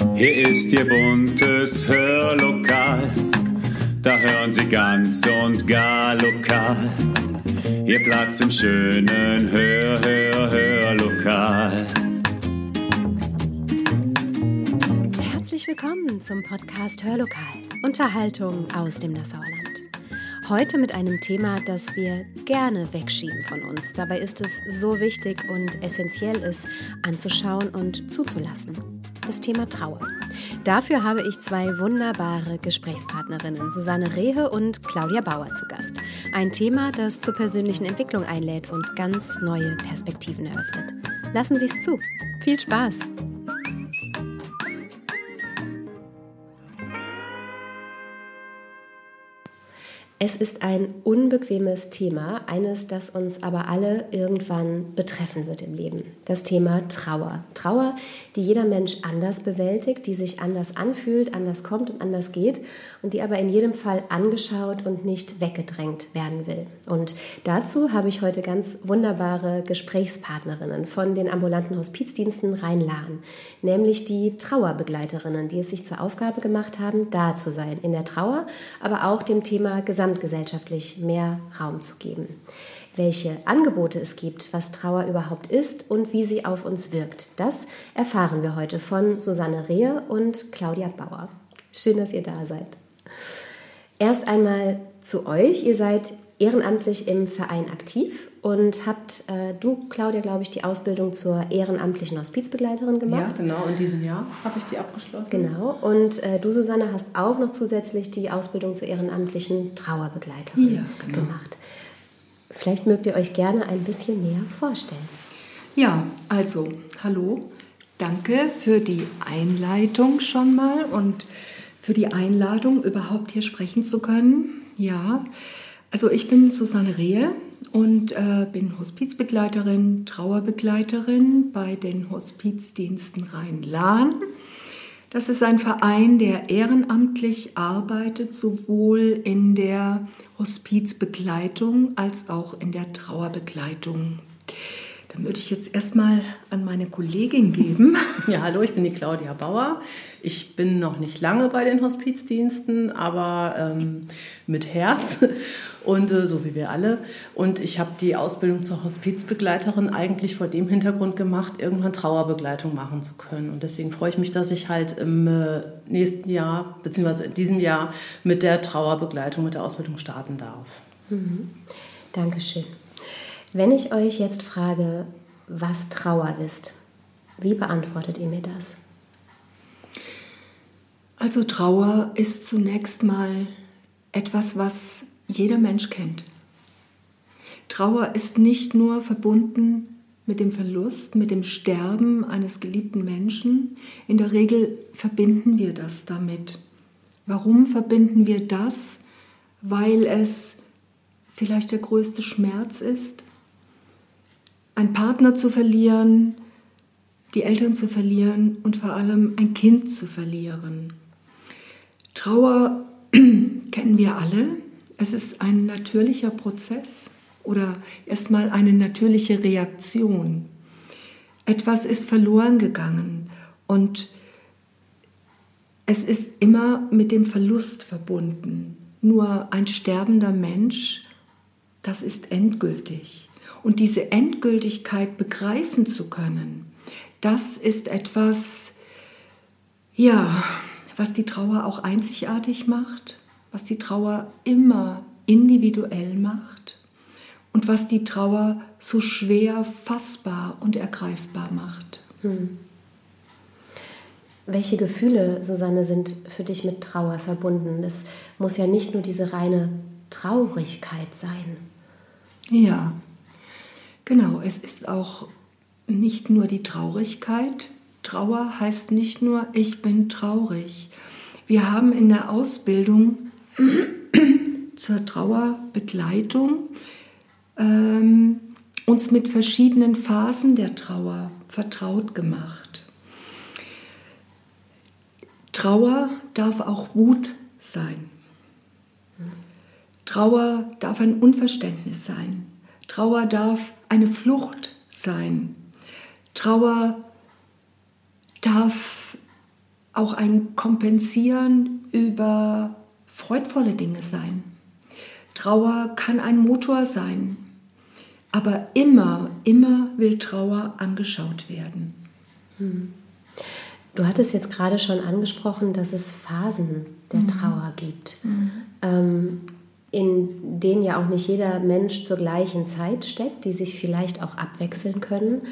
Hier ist Ihr buntes Hörlokal. Da hören Sie ganz und gar lokal. Ihr Platz im schönen Hör, Hör, Hörlokal. Herzlich willkommen zum Podcast Hörlokal. Unterhaltung aus dem Nassauer Land. Heute mit einem Thema, das wir gerne wegschieben von uns. Dabei ist es so wichtig und essentiell, es anzuschauen und zuzulassen. Das Thema Trauer. Dafür habe ich zwei wunderbare Gesprächspartnerinnen, Susanne Rehe und Claudia Bauer, zu Gast. Ein Thema, das zur persönlichen Entwicklung einlädt und ganz neue Perspektiven eröffnet. Lassen Sie es zu. Viel Spaß! Es ist ein unbequemes Thema, eines, das uns aber alle irgendwann betreffen wird im Leben. Das Thema Trauer. Trauer, die jeder Mensch anders bewältigt, die sich anders anfühlt, anders kommt und anders geht und die aber in jedem Fall angeschaut und nicht weggedrängt werden will. Und dazu habe ich heute ganz wunderbare Gesprächspartnerinnen von den ambulanten Hospizdiensten Rhein-Lahn, nämlich die Trauerbegleiterinnen, die es sich zur Aufgabe gemacht haben, da zu sein in der Trauer, aber auch dem Thema Gesamt gesamtgesellschaftlich mehr Raum zu geben. Welche Angebote es gibt, was Trauer überhaupt ist und wie sie auf uns wirkt, das erfahren wir heute von Susanne Rehe und Claudia Bauer. Schön, dass ihr da seid. Erst einmal zu euch. Ihr seid ehrenamtlich im Verein aktiv und habt äh, du, Claudia, glaube ich, die Ausbildung zur ehrenamtlichen Hospizbegleiterin gemacht. Ja, genau, in diesem Jahr habe ich die abgeschlossen. Genau, und äh, du, Susanne, hast auch noch zusätzlich die Ausbildung zur ehrenamtlichen Trauerbegleiterin ja, genau. gemacht. Vielleicht mögt ihr euch gerne ein bisschen näher vorstellen. Ja, also, hallo, danke für die Einleitung schon mal und für die Einladung, überhaupt hier sprechen zu können. Ja, also ich bin Susanne Rehe, und äh, bin Hospizbegleiterin, Trauerbegleiterin bei den Hospizdiensten Rhein-Lahn. Das ist ein Verein, der ehrenamtlich arbeitet, sowohl in der Hospizbegleitung als auch in der Trauerbegleitung. Dann würde ich jetzt erstmal an meine Kollegin geben. Ja, hallo, ich bin die Claudia Bauer. Ich bin noch nicht lange bei den Hospizdiensten, aber ähm, mit Herz und äh, so wie wir alle. Und ich habe die Ausbildung zur Hospizbegleiterin eigentlich vor dem Hintergrund gemacht, irgendwann Trauerbegleitung machen zu können. Und deswegen freue ich mich, dass ich halt im äh, nächsten Jahr, beziehungsweise in diesem Jahr mit der Trauerbegleitung, mit der Ausbildung starten darf. Mhm. Dankeschön. Wenn ich euch jetzt frage, was Trauer ist, wie beantwortet ihr mir das? Also Trauer ist zunächst mal etwas, was jeder Mensch kennt. Trauer ist nicht nur verbunden mit dem Verlust, mit dem Sterben eines geliebten Menschen. In der Regel verbinden wir das damit. Warum verbinden wir das? Weil es vielleicht der größte Schmerz ist, einen Partner zu verlieren, die Eltern zu verlieren und vor allem ein Kind zu verlieren. Trauer kennen wir alle. Es ist ein natürlicher Prozess oder erstmal eine natürliche Reaktion. Etwas ist verloren gegangen und es ist immer mit dem Verlust verbunden. Nur ein sterbender Mensch, das ist endgültig. Und diese Endgültigkeit begreifen zu können, das ist etwas, ja, was die Trauer auch einzigartig macht, was die Trauer immer individuell macht und was die Trauer so schwer fassbar und ergreifbar macht. Hm. Welche Gefühle, Susanne, sind für dich mit Trauer verbunden? Es muss ja nicht nur diese reine Traurigkeit sein. Ja, Genau, es ist auch nicht nur die Traurigkeit. Trauer heißt nicht nur, ich bin traurig. Wir haben in der Ausbildung zur Trauerbegleitung ähm, uns mit verschiedenen Phasen der Trauer vertraut gemacht. Trauer darf auch Wut sein. Trauer darf ein Unverständnis sein. Trauer darf eine Flucht sein. Trauer darf auch ein Kompensieren über freudvolle Dinge sein. Trauer kann ein Motor sein, aber immer, immer will Trauer angeschaut werden. Hm. Du hattest jetzt gerade schon angesprochen, dass es Phasen der mhm. Trauer gibt, mhm. ähm, in denen ja auch nicht jeder Mensch zur gleichen Zeit steckt, die sich vielleicht auch abwechseln können.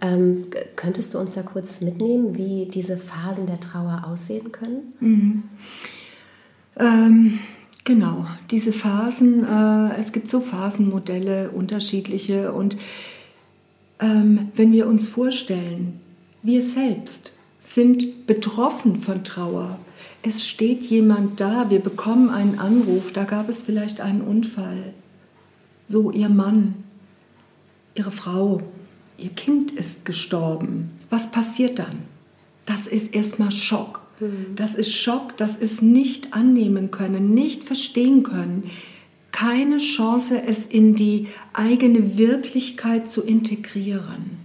Ähm, könntest du uns da kurz mitnehmen, wie diese Phasen der Trauer aussehen können? Mhm. Ähm, genau, diese Phasen, äh, es gibt so Phasenmodelle, unterschiedliche. Und ähm, wenn wir uns vorstellen, wir selbst sind betroffen von Trauer. Es steht jemand da, wir bekommen einen Anruf, da gab es vielleicht einen Unfall. So, ihr Mann, ihre Frau, ihr Kind ist gestorben. Was passiert dann? Das ist erstmal Schock. Mhm. Das ist Schock, das ist nicht annehmen können, nicht verstehen können. Keine Chance, es in die eigene Wirklichkeit zu integrieren.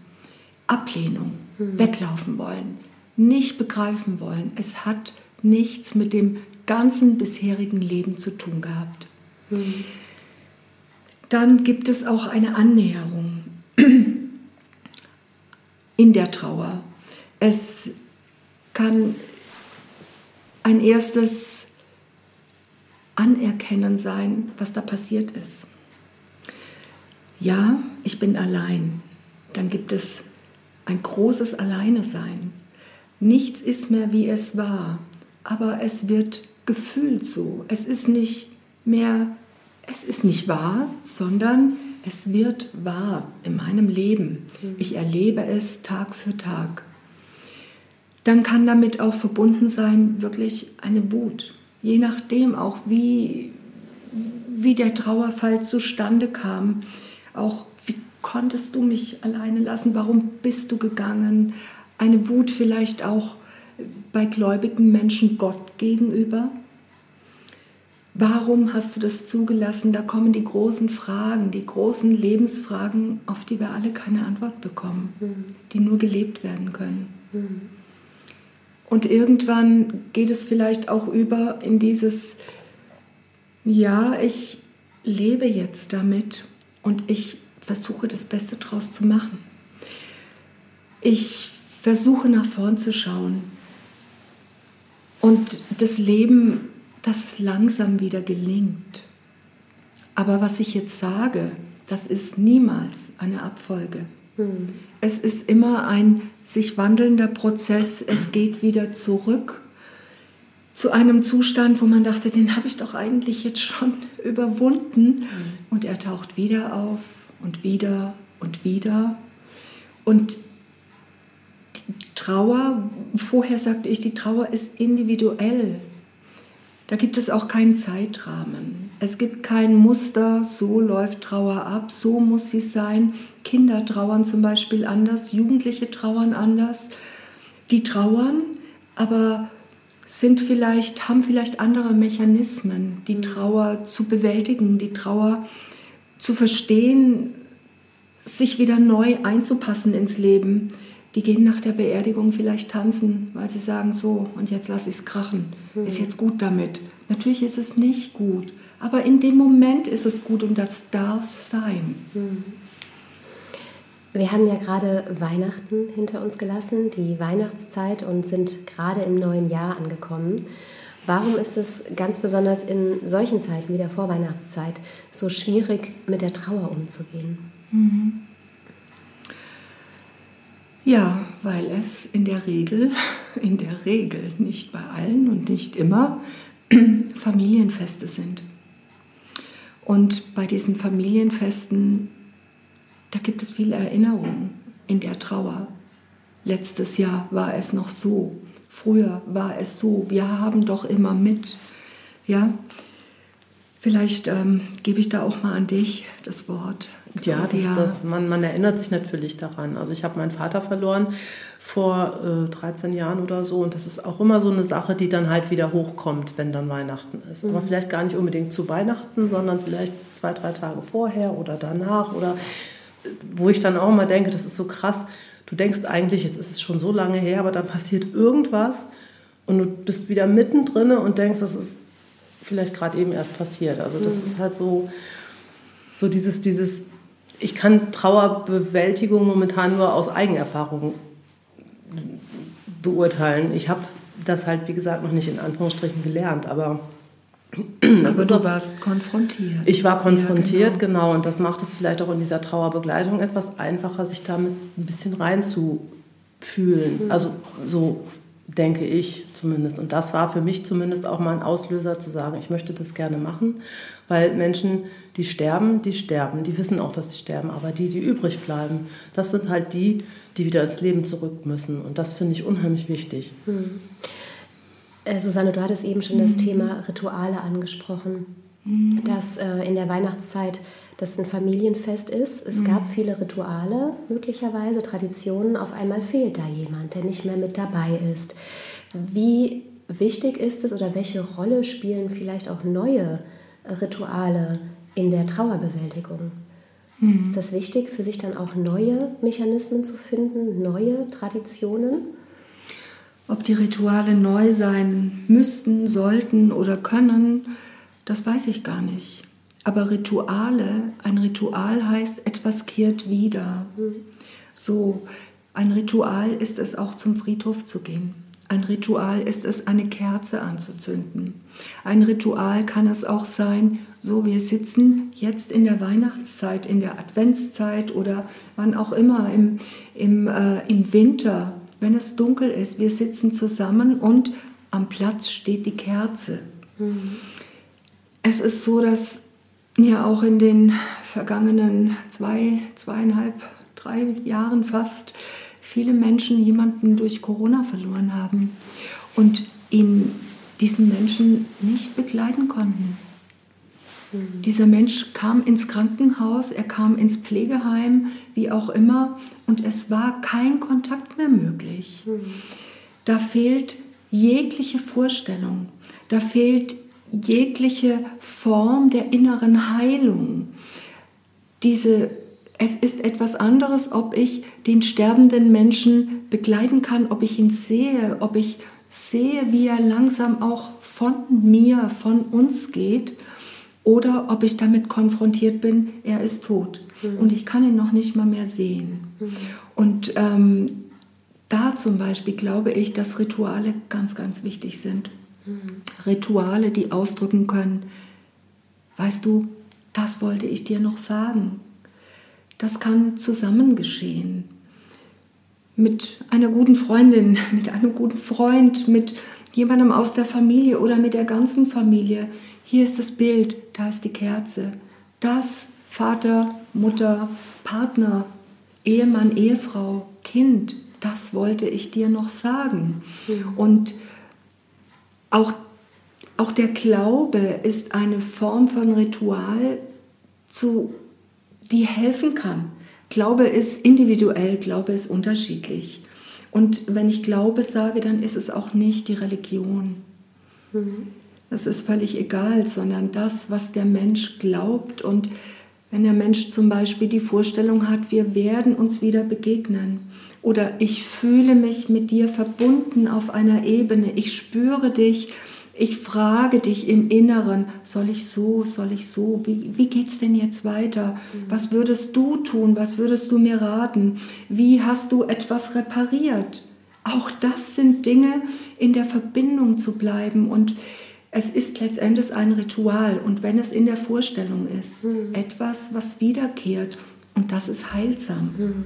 Ablehnung, mhm. weglaufen wollen, nicht begreifen wollen. Es hat nichts mit dem ganzen bisherigen Leben zu tun gehabt. Dann gibt es auch eine Annäherung in der Trauer. Es kann ein erstes Anerkennen sein, was da passiert ist. Ja, ich bin allein. Dann gibt es ein großes Alleine sein. Nichts ist mehr, wie es war, aber es wird gefühlt so. Es ist nicht mehr, es ist nicht wahr, sondern es wird wahr in meinem Leben. Mhm. Ich erlebe es Tag für Tag. Dann kann damit auch verbunden sein, wirklich eine Wut. Je nachdem auch, wie, wie der Trauerfall zustande kam. Auch, wie konntest du mich alleine lassen? Warum bist du gegangen? eine Wut vielleicht auch bei gläubigen Menschen Gott gegenüber? Warum hast du das zugelassen? Da kommen die großen Fragen, die großen Lebensfragen, auf die wir alle keine Antwort bekommen, mhm. die nur gelebt werden können. Mhm. Und irgendwann geht es vielleicht auch über in dieses, ja, ich lebe jetzt damit und ich versuche das Beste draus zu machen. Ich versuche nach vorn zu schauen. Und das Leben, dass es langsam wieder gelingt. Aber was ich jetzt sage, das ist niemals eine Abfolge. Hm. Es ist immer ein sich wandelnder Prozess. Es geht wieder zurück zu einem Zustand, wo man dachte, den habe ich doch eigentlich jetzt schon überwunden. Hm. Und er taucht wieder auf und wieder und wieder. Und Trauer, vorher sagte ich, die Trauer ist individuell. Da gibt es auch keinen Zeitrahmen. Es gibt kein Muster, so läuft Trauer ab, so muss sie sein. Kinder trauern zum Beispiel anders, Jugendliche trauern anders. Die trauern, aber sind vielleicht, haben vielleicht andere Mechanismen, die mhm. Trauer zu bewältigen, die Trauer zu verstehen, sich wieder neu einzupassen ins Leben die gehen nach der Beerdigung vielleicht tanzen, weil sie sagen, so, und jetzt lasse ich es krachen. Mhm. Ist jetzt gut damit. Natürlich ist es nicht gut, aber in dem Moment ist es gut und das darf sein. Mhm. Wir haben ja gerade Weihnachten hinter uns gelassen, die Weihnachtszeit und sind gerade im neuen Jahr angekommen. Warum ist es ganz besonders in solchen Zeiten wie der Vorweihnachtszeit so schwierig, mit der Trauer umzugehen? Mhm. Ja, weil es in der Regel, in der Regel, nicht bei allen und nicht immer, Familienfeste sind. Und bei diesen Familienfesten, da gibt es viele Erinnerungen in der Trauer. Letztes Jahr war es noch so, früher war es so, wir haben doch immer mit. Ja, vielleicht ähm, gebe ich da auch mal an dich das Wort. Ja, das, das, man, man erinnert sich natürlich daran. Also ich habe meinen Vater verloren vor äh, 13 Jahren oder so und das ist auch immer so eine Sache, die dann halt wieder hochkommt, wenn dann Weihnachten ist. Mhm. Aber vielleicht gar nicht unbedingt zu Weihnachten, sondern vielleicht zwei, drei Tage vorher oder danach oder äh, wo ich dann auch immer denke, das ist so krass. Du denkst eigentlich, jetzt ist es schon so lange her, aber dann passiert irgendwas und du bist wieder mittendrin und denkst, das ist vielleicht gerade eben erst passiert. Also das mhm. ist halt so, so dieses, dieses, ich kann Trauerbewältigung momentan nur aus Eigenerfahrung beurteilen. Ich habe das halt, wie gesagt, noch nicht in Anführungsstrichen gelernt, aber aber du warst konfrontiert. Ich war konfrontiert, ja, genau. genau. Und das macht es vielleicht auch in dieser Trauerbegleitung etwas einfacher, sich damit ein bisschen reinzufühlen. Mhm. Also so denke ich zumindest. Und das war für mich zumindest auch mal ein Auslöser zu sagen, ich möchte das gerne machen, weil Menschen, die sterben, die sterben, die wissen auch, dass sie sterben, aber die, die übrig bleiben, das sind halt die, die wieder ins Leben zurück müssen. Und das finde ich unheimlich wichtig. Mhm. Äh, Susanne, du hattest eben schon mhm. das Thema Rituale angesprochen, mhm. dass äh, in der Weihnachtszeit das ein Familienfest ist. Es mhm. gab viele Rituale, möglicherweise Traditionen. Auf einmal fehlt da jemand, der nicht mehr mit dabei ist. Wie wichtig ist es oder welche Rolle spielen vielleicht auch neue Rituale in der Trauerbewältigung? Mhm. Ist das wichtig, für sich dann auch neue Mechanismen zu finden, neue Traditionen? Ob die Rituale neu sein müssten, sollten oder können, das weiß ich gar nicht. Aber Rituale, ein Ritual heißt, etwas kehrt wieder. So, ein Ritual ist es auch zum Friedhof zu gehen. Ein Ritual ist es, eine Kerze anzuzünden. Ein Ritual kann es auch sein, so wir sitzen jetzt in der Weihnachtszeit, in der Adventszeit oder wann auch immer im, im, äh, im Winter wenn es dunkel ist. Wir sitzen zusammen und am Platz steht die Kerze. Mhm. Es ist so, dass ja auch in den vergangenen zwei, zweieinhalb, drei Jahren fast viele Menschen jemanden durch Corona verloren haben und ihn diesen Menschen nicht begleiten konnten. Dieser Mensch kam ins Krankenhaus, er kam ins Pflegeheim, wie auch immer, und es war kein Kontakt mehr möglich. Da fehlt jegliche Vorstellung, da fehlt jegliche Form der inneren Heilung. Diese, es ist etwas anderes, ob ich den sterbenden Menschen begleiten kann, ob ich ihn sehe, ob ich sehe, wie er langsam auch von mir, von uns geht oder ob ich damit konfrontiert bin, er ist tot mhm. und ich kann ihn noch nicht mal mehr sehen. Mhm. Und ähm, da zum Beispiel glaube ich, dass Rituale ganz, ganz wichtig sind. Rituale, die ausdrücken können, weißt du, das wollte ich dir noch sagen. Das kann zusammen geschehen. Mit einer guten Freundin, mit einem guten Freund, mit jemandem aus der Familie oder mit der ganzen Familie hier ist das Bild, da ist die Kerze. Das Vater, Mutter, Partner, Ehemann, Ehefrau, Kind, das wollte ich dir noch sagen. Und auch, auch der Glaube ist eine Form von Ritual, zu, die helfen kann. Glaube ist individuell, Glaube ist unterschiedlich. Und wenn ich Glaube sage, dann ist es auch nicht die Religion. Mhm. Das ist völlig egal, sondern das, was der Mensch glaubt. Und wenn der Mensch zum Beispiel die Vorstellung hat, wir werden uns wieder begegnen oder ich fühle mich mit dir verbunden auf einer Ebene, ich spüre dich, ich frage dich im Inneren, soll ich so, soll ich so, wie, wie geht es denn jetzt weiter? Was würdest du tun? Was würdest du mir raten? Wie hast du etwas repariert? Auch das sind Dinge, in der Verbindung zu bleiben und es ist letztendlich ein Ritual und wenn es in der Vorstellung ist, mhm. etwas, was wiederkehrt und das ist heilsam. Mhm.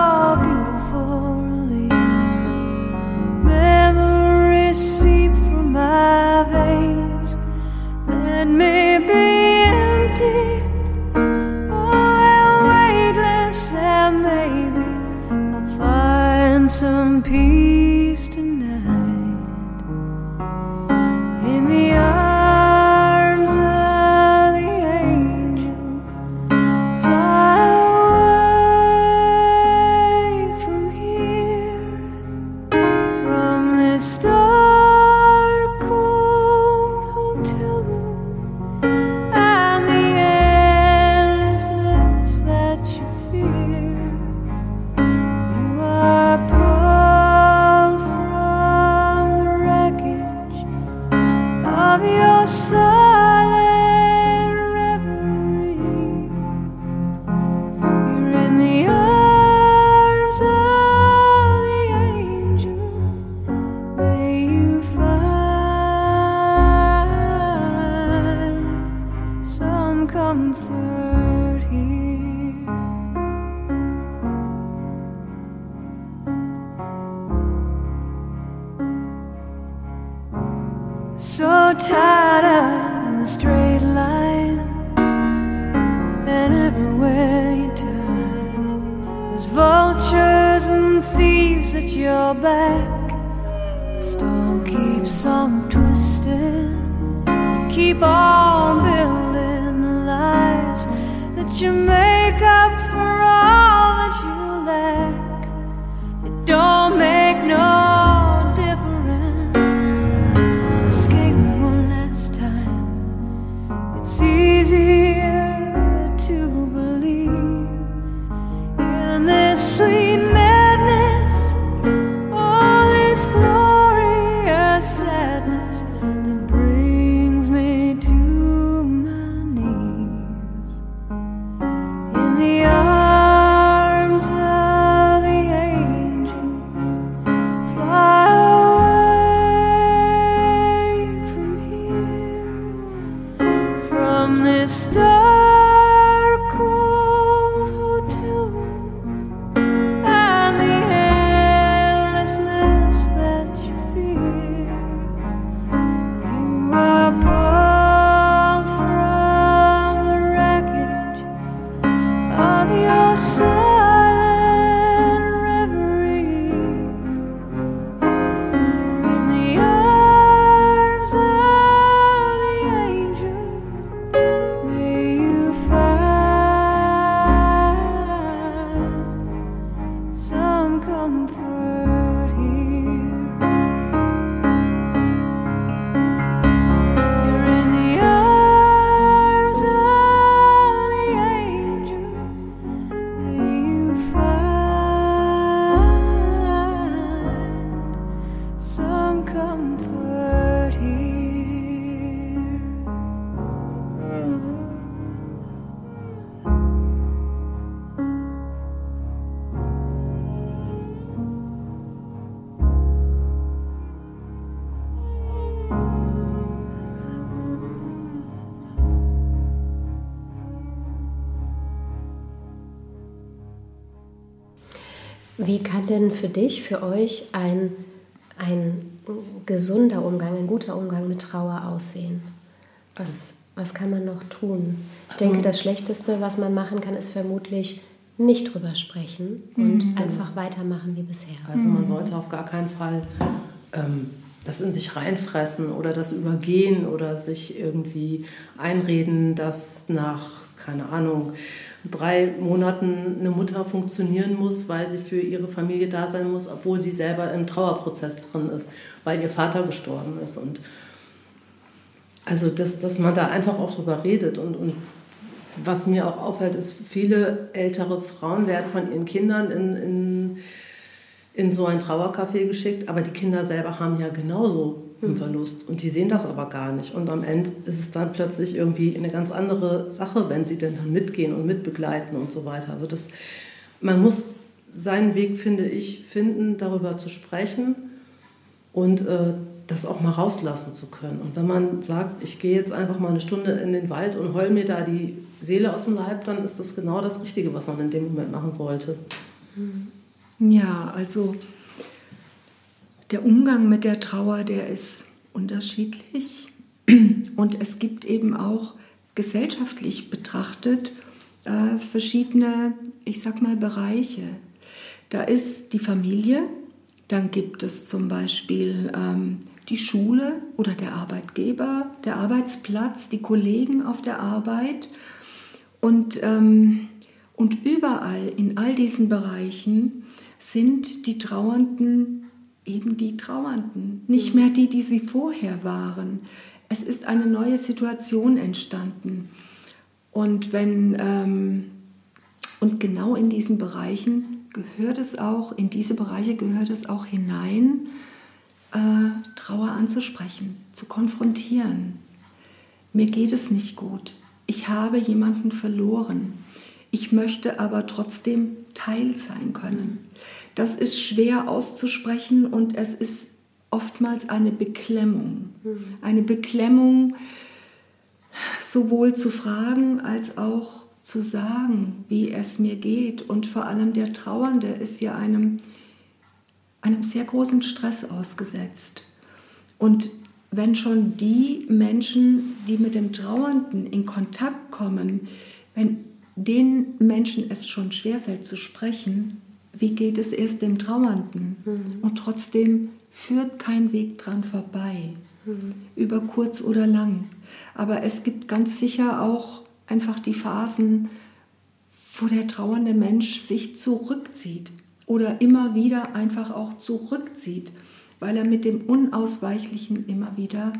Wie kann denn für dich, für euch ein, ein gesunder Umgang, ein guter Umgang mit Trauer aussehen? Was, was kann man noch tun? Ich Also- denke, das Schlechteste, was man machen kann, ist vermutlich nicht drüber sprechen und einfach weitermachen wie bisher. Also man sollte auf gar keinen Fall ähm, das in sich reinfressen oder das übergehen oder sich irgendwie einreden, dass nach, keine Ahnung, drei Monaten eine Mutter funktionieren muss, weil sie für ihre Familie da sein muss, obwohl sie selber im Trauerprozess drin ist, weil ihr Vater gestorben ist. Und also, dass, dass man da einfach auch drüber redet. Und, und was mir auch auffällt, ist, viele ältere Frauen werden von ihren Kindern in, in, in so ein Trauercafé geschickt, aber die Kinder selber haben ja genauso einen Verlust und die sehen das aber gar nicht. Und am Ende ist es dann plötzlich irgendwie eine ganz andere Sache, wenn sie denn dann mitgehen und mitbegleiten und so weiter. Also das, man muss seinen Weg, finde ich, finden, darüber zu sprechen und äh, das auch mal rauslassen zu können. Und wenn man sagt, ich gehe jetzt einfach mal eine Stunde in den Wald und heul mir da die Seele aus dem Leib, dann ist das genau das Richtige, was man in dem Moment machen sollte. Ja, also der Umgang mit der Trauer, der ist unterschiedlich. Und es gibt eben auch gesellschaftlich betrachtet äh, verschiedene, ich sag mal, Bereiche. Da ist die Familie, dann gibt es zum Beispiel ähm, die Schule oder der Arbeitgeber, der Arbeitsplatz, die Kollegen auf der Arbeit. Und, ähm, und überall in all diesen Bereichen sind die Trauernden eben die Trauernden, nicht mehr die, die sie vorher waren. Es ist eine neue Situation entstanden. Und wenn ähm, und genau in diesen Bereichen gehört es auch, in diese Bereiche gehört es auch hinein, äh, Trauer anzusprechen, zu konfrontieren. Mir geht es nicht gut. Ich habe jemanden verloren. Ich möchte aber trotzdem Teil sein können. Das ist schwer auszusprechen und es ist oftmals eine Beklemmung. Eine Beklemmung, sowohl zu fragen als auch zu sagen, wie es mir geht. Und vor allem der Trauernde ist ja einem, einem sehr großen Stress ausgesetzt. Und wenn schon die Menschen, die mit dem Trauernden in Kontakt kommen, wenn den Menschen es schon schwerfällt zu sprechen, wie geht es erst dem Trauernden? Und trotzdem führt kein Weg dran vorbei, über kurz oder lang. Aber es gibt ganz sicher auch einfach die Phasen, wo der trauernde Mensch sich zurückzieht oder immer wieder einfach auch zurückzieht, weil er mit dem Unausweichlichen immer wieder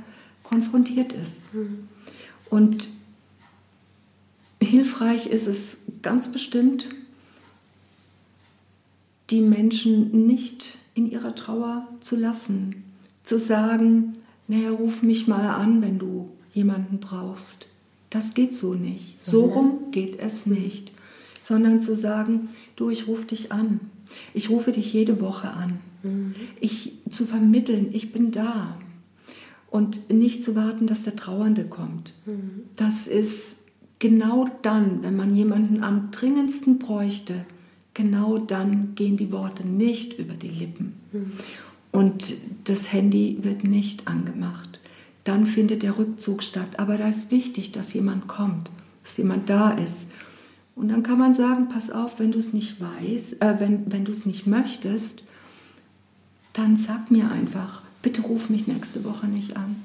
konfrontiert ist. Und hilfreich ist es ganz bestimmt, die Menschen nicht in ihrer Trauer zu lassen, zu sagen, naja, ruf mich mal an, wenn du jemanden brauchst. Das geht so nicht. So rum geht es nicht. Sondern zu sagen, du, ich rufe dich an. Ich rufe dich jede Woche an. Ich zu vermitteln, ich bin da. Und nicht zu warten, dass der Trauernde kommt. Das ist genau dann, wenn man jemanden am dringendsten bräuchte, genau dann gehen die Worte nicht über die Lippen. Und das Handy wird nicht angemacht. Dann findet der Rückzug statt. Aber da ist wichtig, dass jemand kommt, dass jemand da ist. Und dann kann man sagen, pass auf, wenn du es nicht weißt, äh, wenn, wenn du es nicht möchtest, dann sag mir einfach, bitte ruf mich nächste Woche nicht an.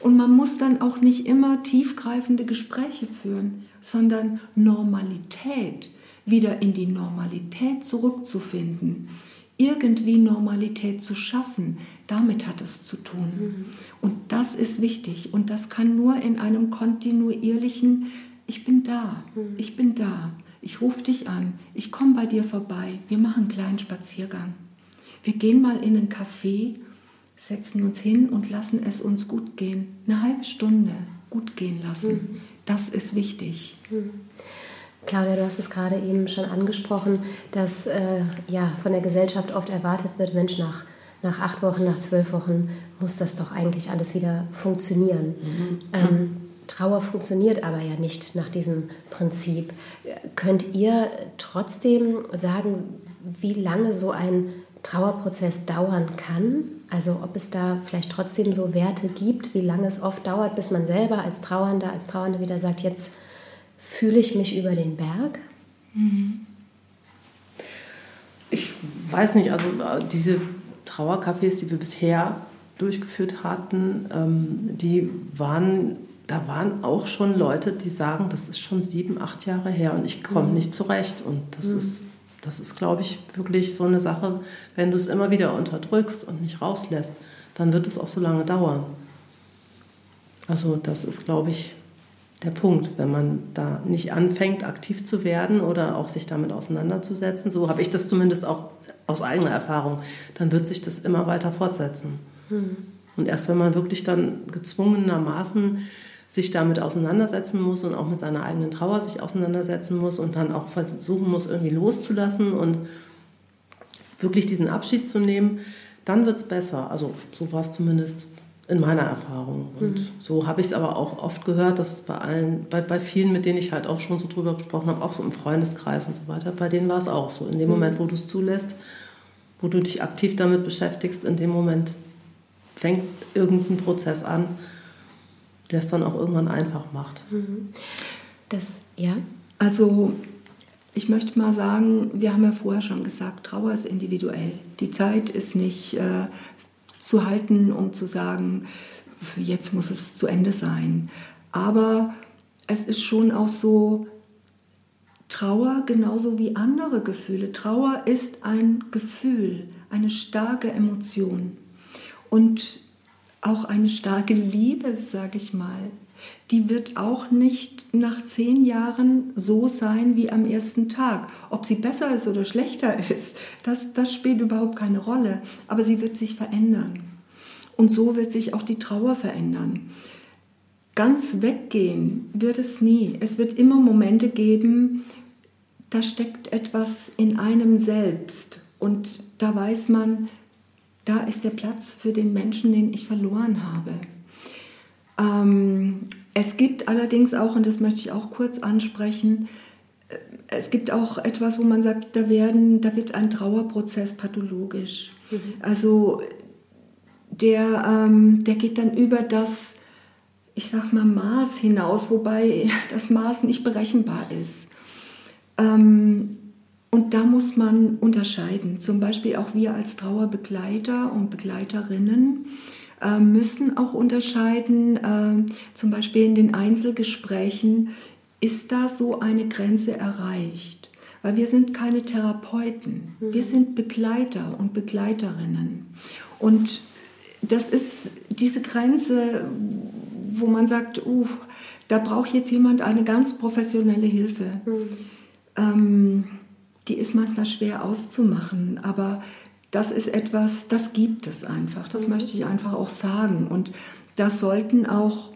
Und man muss dann auch nicht immer tiefgreifende Gespräche führen, sondern Normalität, wieder in die Normalität zurückzufinden, irgendwie Normalität zu schaffen, damit hat es zu tun. Und das ist wichtig und das kann nur in einem kontinuierlichen, ich bin da, ich bin da, ich rufe dich an, ich komme bei dir vorbei, wir machen einen kleinen Spaziergang. Wir gehen mal in einen Café, setzen uns hin und lassen es uns gut gehen. Eine halbe Stunde gut gehen lassen. Das ist wichtig. Claudia, du hast es gerade eben schon angesprochen, dass äh, ja, von der Gesellschaft oft erwartet wird, Mensch, nach, nach acht Wochen, nach zwölf Wochen muss das doch eigentlich alles wieder funktionieren. Ähm, Trauer funktioniert aber ja nicht nach diesem Prinzip. Könnt ihr trotzdem sagen, wie lange so ein Trauerprozess dauern kann? Also ob es da vielleicht trotzdem so Werte gibt, wie lange es oft dauert, bis man selber als Trauernder, als Trauernde wieder sagt, jetzt fühle ich mich über den Berg? Ich weiß nicht, also äh, diese Trauercafés, die wir bisher durchgeführt hatten, ähm, die waren, da waren auch schon Leute, die sagen, das ist schon sieben, acht Jahre her und ich komme nicht zurecht. Und das ist, das ist, glaube ich, wirklich so eine Sache, wenn du es immer wieder unterdrückst und nicht rauslässt, dann wird es auch so lange dauern. Also das ist, glaube ich, der Punkt, wenn man da nicht anfängt, aktiv zu werden oder auch sich damit auseinanderzusetzen. So habe ich das zumindest auch aus eigener Erfahrung. Dann wird sich das immer weiter fortsetzen. Und erst wenn man wirklich dann gezwungenermaßen sich damit auseinandersetzen muss und auch mit seiner eigenen Trauer sich auseinandersetzen muss und dann auch versuchen muss, irgendwie loszulassen und wirklich diesen Abschied zu nehmen, dann wird es besser. Also so war es zumindest in meiner Erfahrung. Und so habe ich es aber auch oft gehört, dass es bei allen, bei, bei vielen, mit denen ich halt auch schon so drüber gesprochen habe, auch so im Freundeskreis und so weiter, bei denen war es auch so. In dem Moment, wo du es zulässt, wo du dich aktiv damit beschäftigst, in dem Moment fängt irgendein Prozess an, der es dann auch irgendwann einfach macht. Das, ja? Also ich möchte mal sagen, wir haben ja vorher schon gesagt, Trauer ist individuell. Die Zeit ist nicht äh, zu halten, um zu sagen, jetzt muss es zu Ende sein. Aber es ist schon auch so, Trauer genauso wie andere Gefühle. Trauer ist ein Gefühl, eine starke Emotion und auch eine starke Liebe, sage ich mal. Die wird auch nicht nach zehn Jahren so sein wie am ersten Tag. Ob sie besser ist oder schlechter ist, das, das spielt überhaupt keine Rolle. Aber sie wird sich verändern. Und so wird sich auch die Trauer verändern. Ganz weggehen wird es nie. Es wird immer Momente geben, da steckt etwas in einem selbst. Und da weiß man, da ist der Platz für den Menschen, den ich verloren habe. Ähm, es gibt allerdings auch, und das möchte ich auch kurz ansprechen, äh, es gibt auch etwas, wo man sagt, da, werden, da wird ein Trauerprozess pathologisch. Also der, ähm, der geht dann über das, ich sag mal, Maß hinaus, wobei das Maß nicht berechenbar ist. Ähm, und da muss man unterscheiden. Zum Beispiel auch wir als Trauerbegleiter und Begleiterinnen äh, müssen auch unterscheiden, äh, zum Beispiel in den Einzelgesprächen, ist da so eine Grenze erreicht? Weil wir sind keine Therapeuten, wir sind Begleiter und Begleiterinnen. Und das ist diese Grenze, wo man sagt, uh, da braucht jetzt jemand eine ganz professionelle Hilfe. Ähm, die ist manchmal schwer auszumachen, aber das ist etwas, das gibt es einfach. Das möchte ich einfach auch sagen. Und das sollten auch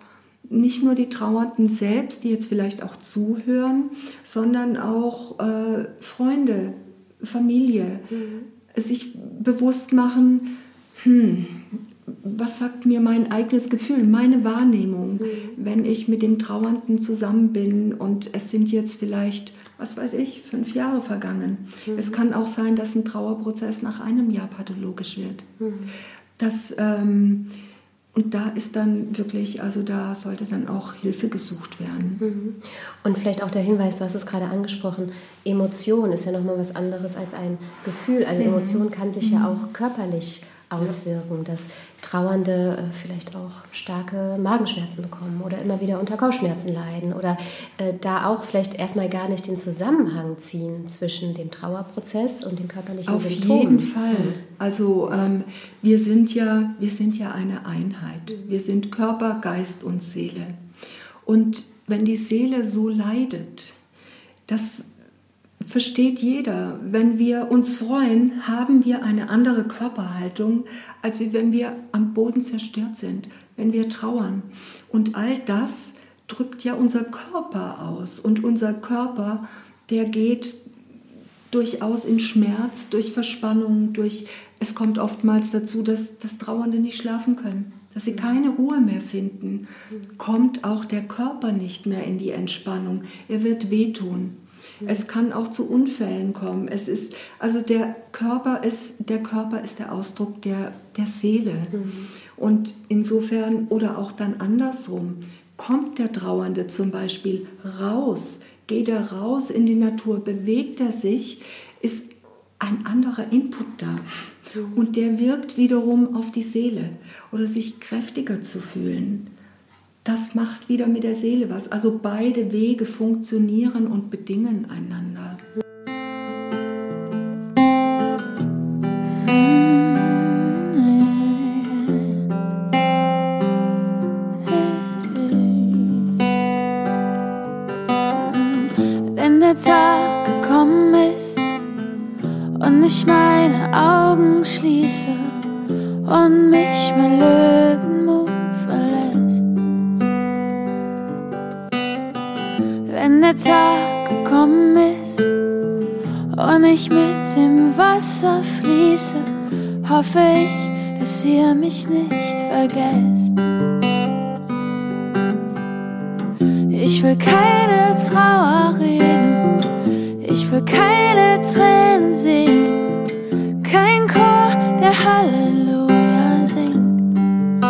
nicht nur die Trauernden selbst, die jetzt vielleicht auch zuhören, sondern auch äh, Freunde, Familie, sich bewusst machen, hm, was sagt mir mein eigenes Gefühl, meine Wahrnehmung, wenn ich mit dem Trauernden zusammen bin und es sind jetzt vielleicht, was weiß ich, fünf Jahre vergangen. Es kann auch sein, dass ein Trauerprozess nach einem Jahr pathologisch wird. Das, ähm, und da ist dann wirklich, also da sollte dann auch Hilfe gesucht werden. Und vielleicht auch der Hinweis, du hast es gerade angesprochen, Emotion ist ja nochmal was anderes als ein Gefühl. Also Emotion kann sich ja auch körperlich auswirken, dass Trauernde äh, vielleicht auch starke Magenschmerzen bekommen oder immer wieder unter Kopfschmerzen leiden oder äh, da auch vielleicht erstmal gar nicht den Zusammenhang ziehen zwischen dem Trauerprozess und den körperlichen Auf Symptomen. jeden Fall. Also ähm, wir, sind ja, wir sind ja eine Einheit. Wir sind Körper, Geist und Seele. Und wenn die Seele so leidet, das versteht jeder. Wenn wir uns freuen, haben wir eine andere Körperhaltung, als wenn wir am Boden zerstört sind, wenn wir trauern. Und all das drückt ja unser Körper aus. Und unser Körper, der geht durchaus in Schmerz, durch Verspannung, durch es kommt oftmals dazu, dass, dass Trauernde nicht schlafen können, dass sie keine Ruhe mehr finden. Kommt auch der Körper nicht mehr in die Entspannung. Er wird wehtun. Es kann auch zu Unfällen kommen. Es ist, also der Körper ist, der Körper ist der Ausdruck der, der Seele. Und insofern, oder auch dann andersrum, kommt der Trauernde zum Beispiel raus, geht er raus in die Natur, bewegt er sich, ist ein anderer Input da. Und der wirkt wiederum auf die Seele oder sich kräftiger zu fühlen. Das macht wieder mit der Seele was. Also beide Wege funktionieren und bedingen einander. Wenn der Tag gekommen ist und ich meine Augen schließe und mich mein gekommen ist und ich mit dem Wasser fließe, hoffe ich, dass ihr mich nicht vergesst. Ich will keine Trauer reden, ich will keine Tränen sehen, kein Chor, der Halleluja singt.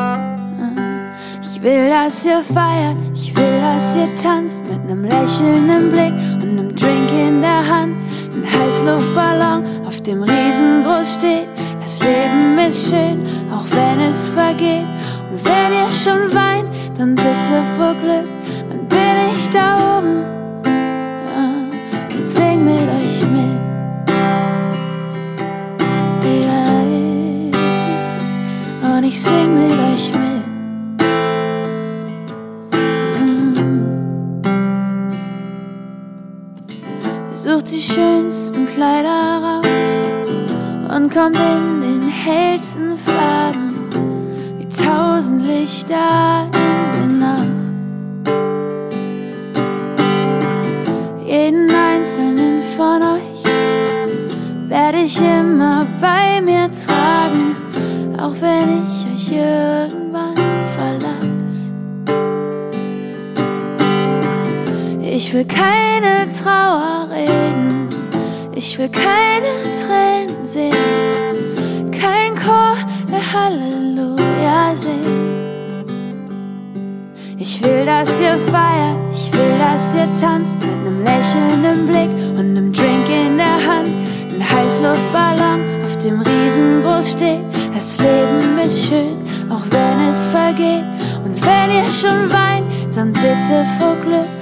Ich will, dass ihr feiert, ich will, dass ihr tanzt mit nem lächelnden Blick in der Hand, ein Heißluftballon, auf dem riesengroß steht. Das Leben ist schön, auch wenn es vergeht. Und wenn ihr schon weint, dann bitte vor Glück, dann bin ich da oben und sing mit euch mit. Ja, und ich sing mit euch mit. Die schönsten Kleider raus und kommt in den hellsten Farben wie tausend Lichter in der Nacht. Jeden einzelnen von euch werde ich immer bei mir tragen, auch wenn ich euch irgendwann Ich will keine Trauer reden, ich will keine Tränen sehen, kein Chor, der Halleluja singt. Ich will, dass ihr feiert, ich will, dass ihr tanzt mit nem lächelnden Blick und nem Drink in der Hand, ein Heißluftballon, auf dem riesengroß steht. Das Leben ist schön, auch wenn es vergeht. Und wenn ihr schon weint, dann bitte vor Glück,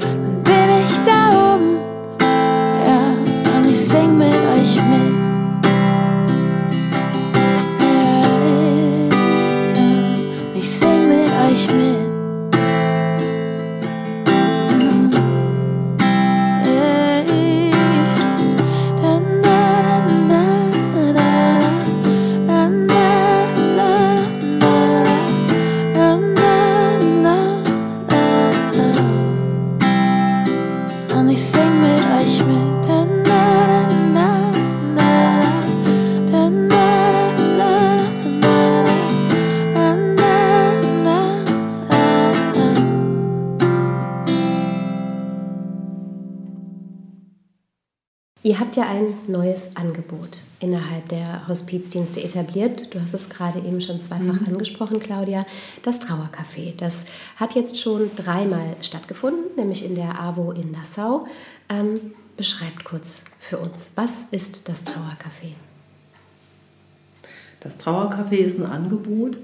neues Angebot innerhalb der Hospizdienste etabliert. Du hast es gerade eben schon zweifach angesprochen, Claudia. Das Trauercafé. Das hat jetzt schon dreimal stattgefunden, nämlich in der AWO in Nassau. Ähm, beschreibt kurz für uns, was ist das Trauercafé? Das Trauercafé ist ein Angebot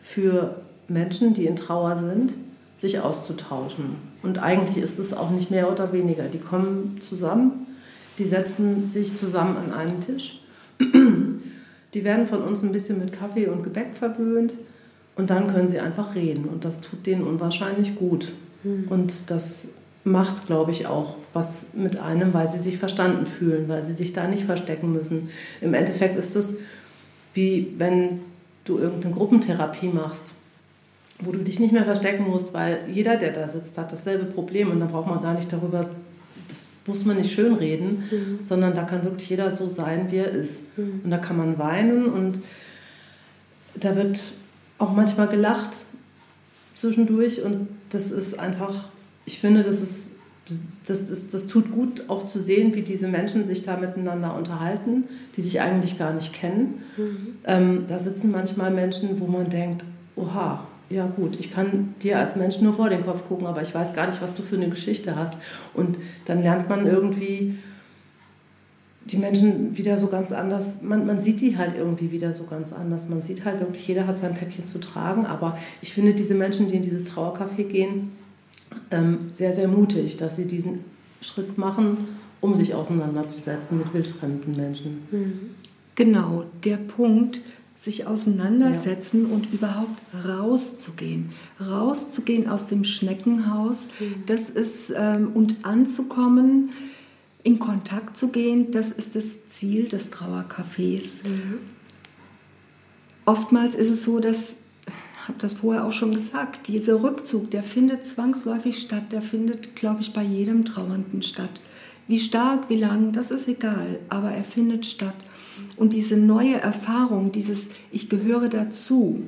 für Menschen, die in Trauer sind, sich auszutauschen. Und eigentlich ist es auch nicht mehr oder weniger. Die kommen zusammen, die setzen sich zusammen an einen Tisch. Die werden von uns ein bisschen mit Kaffee und Gebäck verwöhnt und dann können sie einfach reden. Und das tut denen unwahrscheinlich gut. Und das macht, glaube ich, auch was mit einem, weil sie sich verstanden fühlen, weil sie sich da nicht verstecken müssen. Im Endeffekt ist es wie wenn du irgendeine Gruppentherapie machst, wo du dich nicht mehr verstecken musst, weil jeder, der da sitzt, hat dasselbe Problem und da braucht man gar nicht darüber, das muss man nicht schönreden, sondern da kann wirklich jeder so sein, wie er ist. Und da kann man weinen und da wird auch manchmal gelacht zwischendurch und das ist einfach, ich finde, das ist das, das, das tut gut, auch zu sehen, wie diese Menschen sich da miteinander unterhalten, die sich eigentlich gar nicht kennen. Ähm, da sitzen manchmal Menschen, wo man denkt, oha, ja gut, ich kann dir als Mensch nur vor den Kopf gucken, aber ich weiß gar nicht, was du für eine Geschichte hast. Und dann lernt man irgendwie die Menschen wieder so ganz anders, man, man sieht die halt irgendwie wieder so ganz anders. Man sieht halt wirklich, jeder hat sein Päckchen zu tragen, aber ich finde diese Menschen, die in dieses Trauercafé gehen, ähm, sehr, sehr mutig, dass sie diesen Schritt machen, um sich auseinanderzusetzen mit wildfremden Menschen. Genau, der Punkt, sich auseinandersetzen und überhaupt rauszugehen. Rauszugehen aus dem Schneckenhaus, das ist, ähm, und anzukommen, in Kontakt zu gehen, das ist das Ziel des Trauercafés. Oftmals ist es so, dass, ich habe das vorher auch schon gesagt, dieser Rückzug, der findet zwangsläufig statt, der findet, glaube ich, bei jedem Trauernden statt. Wie stark, wie lang, das ist egal, aber er findet statt. Und diese neue Erfahrung, dieses Ich gehöre dazu,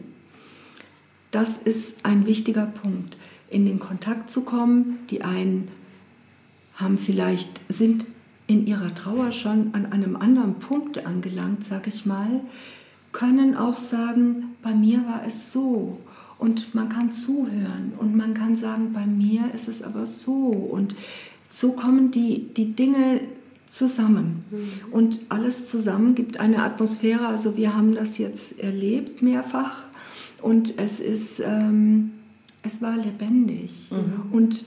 das ist ein wichtiger Punkt, in den Kontakt zu kommen. Die einen haben vielleicht, sind in ihrer Trauer schon an einem anderen Punkt angelangt, sag ich mal, können auch sagen, bei mir war es so. Und man kann zuhören und man kann sagen, bei mir ist es aber so. Und so kommen die, die Dinge zusammen. Und alles zusammen gibt eine Atmosphäre. Also wir haben das jetzt erlebt mehrfach. Und es ist, ähm, es war lebendig. Und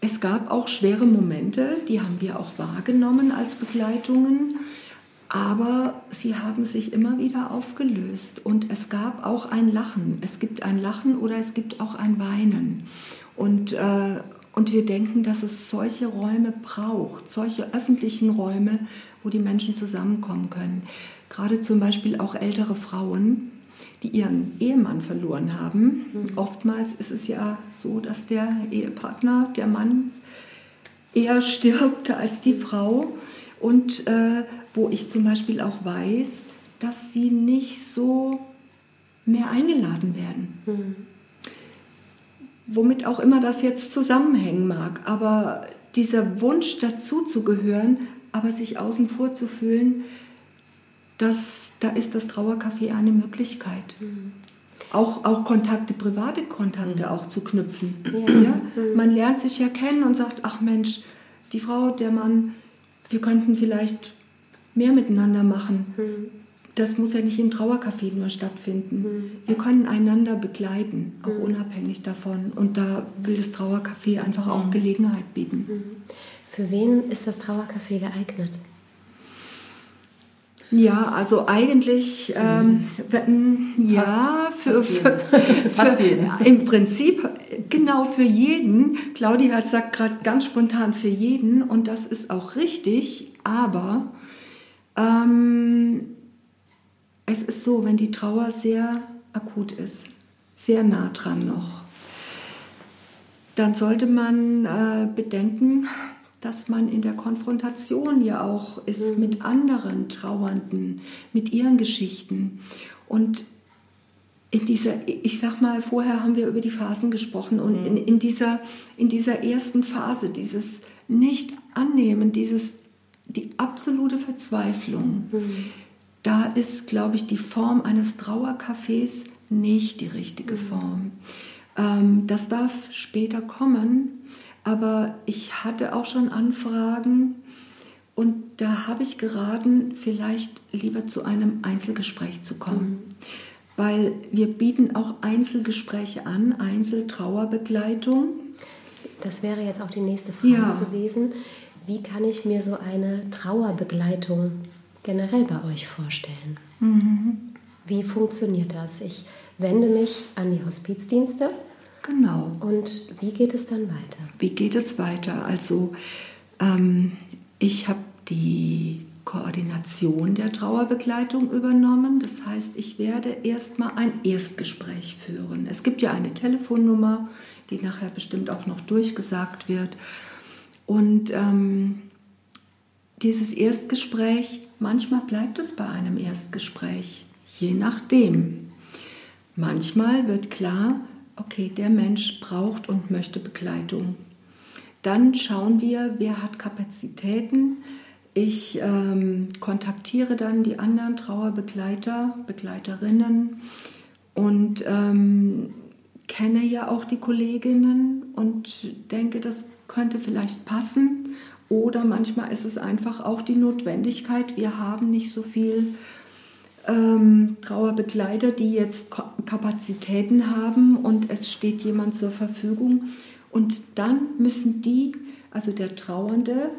es gab auch schwere Momente, die haben wir auch wahrgenommen als Begleitungen. Aber sie haben sich immer wieder aufgelöst und es gab auch ein Lachen. Es gibt ein Lachen oder es gibt auch ein Weinen. Und, äh, und wir denken, dass es solche Räume braucht, solche öffentlichen Räume, wo die Menschen zusammenkommen können. Gerade zum Beispiel auch ältere Frauen, die ihren Ehemann verloren haben. Oftmals ist es ja so, dass der Ehepartner, der Mann, eher stirbt als die Frau. Und äh, wo ich zum Beispiel auch weiß, dass sie nicht so mehr eingeladen werden. Womit auch immer das jetzt zusammenhängen mag. Aber dieser Wunsch dazu zu gehören, aber sich außen vor zu fühlen, das, da ist das Trauercafé eine Möglichkeit. Mhm. Auch, auch Kontakte, private Kontakte auch zu knüpfen. Ja. ja? Mhm. Man lernt sich ja kennen und sagt, ach Mensch, die Frau, der Mann, wir könnten vielleicht mehr miteinander machen. Mhm. Das muss ja nicht im Trauercafé nur stattfinden. Mhm. Wir können einander begleiten, auch mhm. unabhängig davon. Und da will das Trauercafé einfach auch Gelegenheit bieten. Für wen ist das Trauercafé geeignet? Ja, also eigentlich ähm, ja für, fast für, für, fast jeden. im Prinzip genau für jeden. Claudia sagt gerade ganz spontan für jeden und das ist auch richtig, aber ähm, es ist so, wenn die Trauer sehr akut ist, sehr nah dran noch, dann sollte man äh, bedenken, dass man in der Konfrontation ja auch ist mhm. mit anderen Trauernden, mit ihren Geschichten. Und in dieser, ich sag mal, vorher haben wir über die Phasen gesprochen und mhm. in, in, dieser, in dieser ersten Phase, dieses Nicht-Annehmen, dieses, die absolute Verzweiflung, mhm. Da ist, glaube ich, die Form eines Trauercafés nicht die richtige mhm. Form. Ähm, das darf später kommen, aber ich hatte auch schon Anfragen und da habe ich geraten, vielleicht lieber zu einem Einzelgespräch zu kommen. Mhm. Weil wir bieten auch Einzelgespräche an, Einzeltrauerbegleitung. Das wäre jetzt auch die nächste Frage ja. gewesen. Wie kann ich mir so eine Trauerbegleitung generell bei euch vorstellen? Mhm. Wie funktioniert das? Ich wende mich an die Hospizdienste Genau. Und wie geht es dann weiter? Wie geht es weiter? Also ähm, ich habe die Koordination der Trauerbegleitung übernommen. Das heißt, ich werde erstmal ein Erstgespräch führen. Es gibt ja eine Telefonnummer, die nachher bestimmt auch noch durchgesagt wird. Und ähm, dieses Erstgespräch, manchmal bleibt es bei einem Erstgespräch, je nachdem. Manchmal wird klar, okay, der Mensch braucht und möchte Begleitung. Dann schauen wir, wer hat Kapazitäten. Ich ähm, kontaktiere dann die anderen Trauerbegleiter, Begleiterinnen und ähm, kenne ja auch die Kolleginnen und denke, das könnte vielleicht passen. Oder manchmal ist es einfach auch die Notwendigkeit, wir haben nicht so viel ähm, Trauerbegleiter, die jetzt Kapazitäten haben und es steht jemand zur Verfügung. Und dann müssen die, also der Trauernde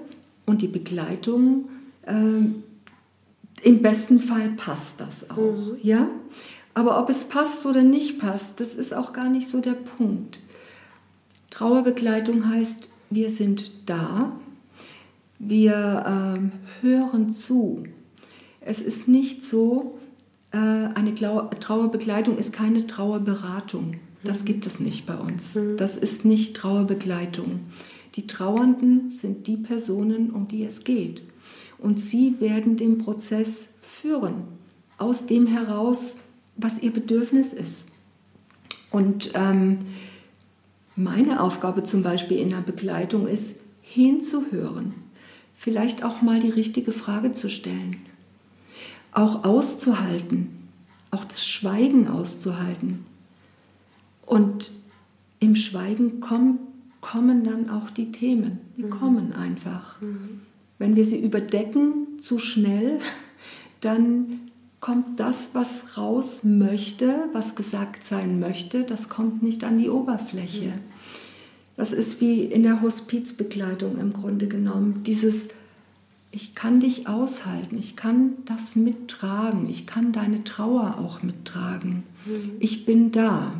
und die Begleitung, ähm, im besten Fall passt das auch. Mhm. Ja? Aber ob es passt oder nicht passt, das ist auch gar nicht so der Punkt. Trauerbegleitung heißt, wir sind da, wir ähm, hören zu, es ist nicht so, äh, eine Trauerbegleitung ist keine Trauerberatung. Das mhm. gibt es nicht bei uns. Mhm. Das ist nicht Trauerbegleitung. Die Trauernden sind die Personen, um die es geht. Und sie werden den Prozess führen, aus dem heraus, was ihr Bedürfnis ist. Und ähm, meine Aufgabe zum Beispiel in der Begleitung ist, hinzuhören, vielleicht auch mal die richtige Frage zu stellen auch auszuhalten, auch das Schweigen auszuhalten. Und im Schweigen kommen, kommen dann auch die Themen, die mhm. kommen einfach. Mhm. Wenn wir sie überdecken zu schnell, dann kommt das, was raus möchte, was gesagt sein möchte, das kommt nicht an die Oberfläche. Mhm. Das ist wie in der Hospizbegleitung im Grunde genommen. Dieses ich kann dich aushalten, ich kann das mittragen, ich kann deine Trauer auch mittragen. Mhm. Ich bin da.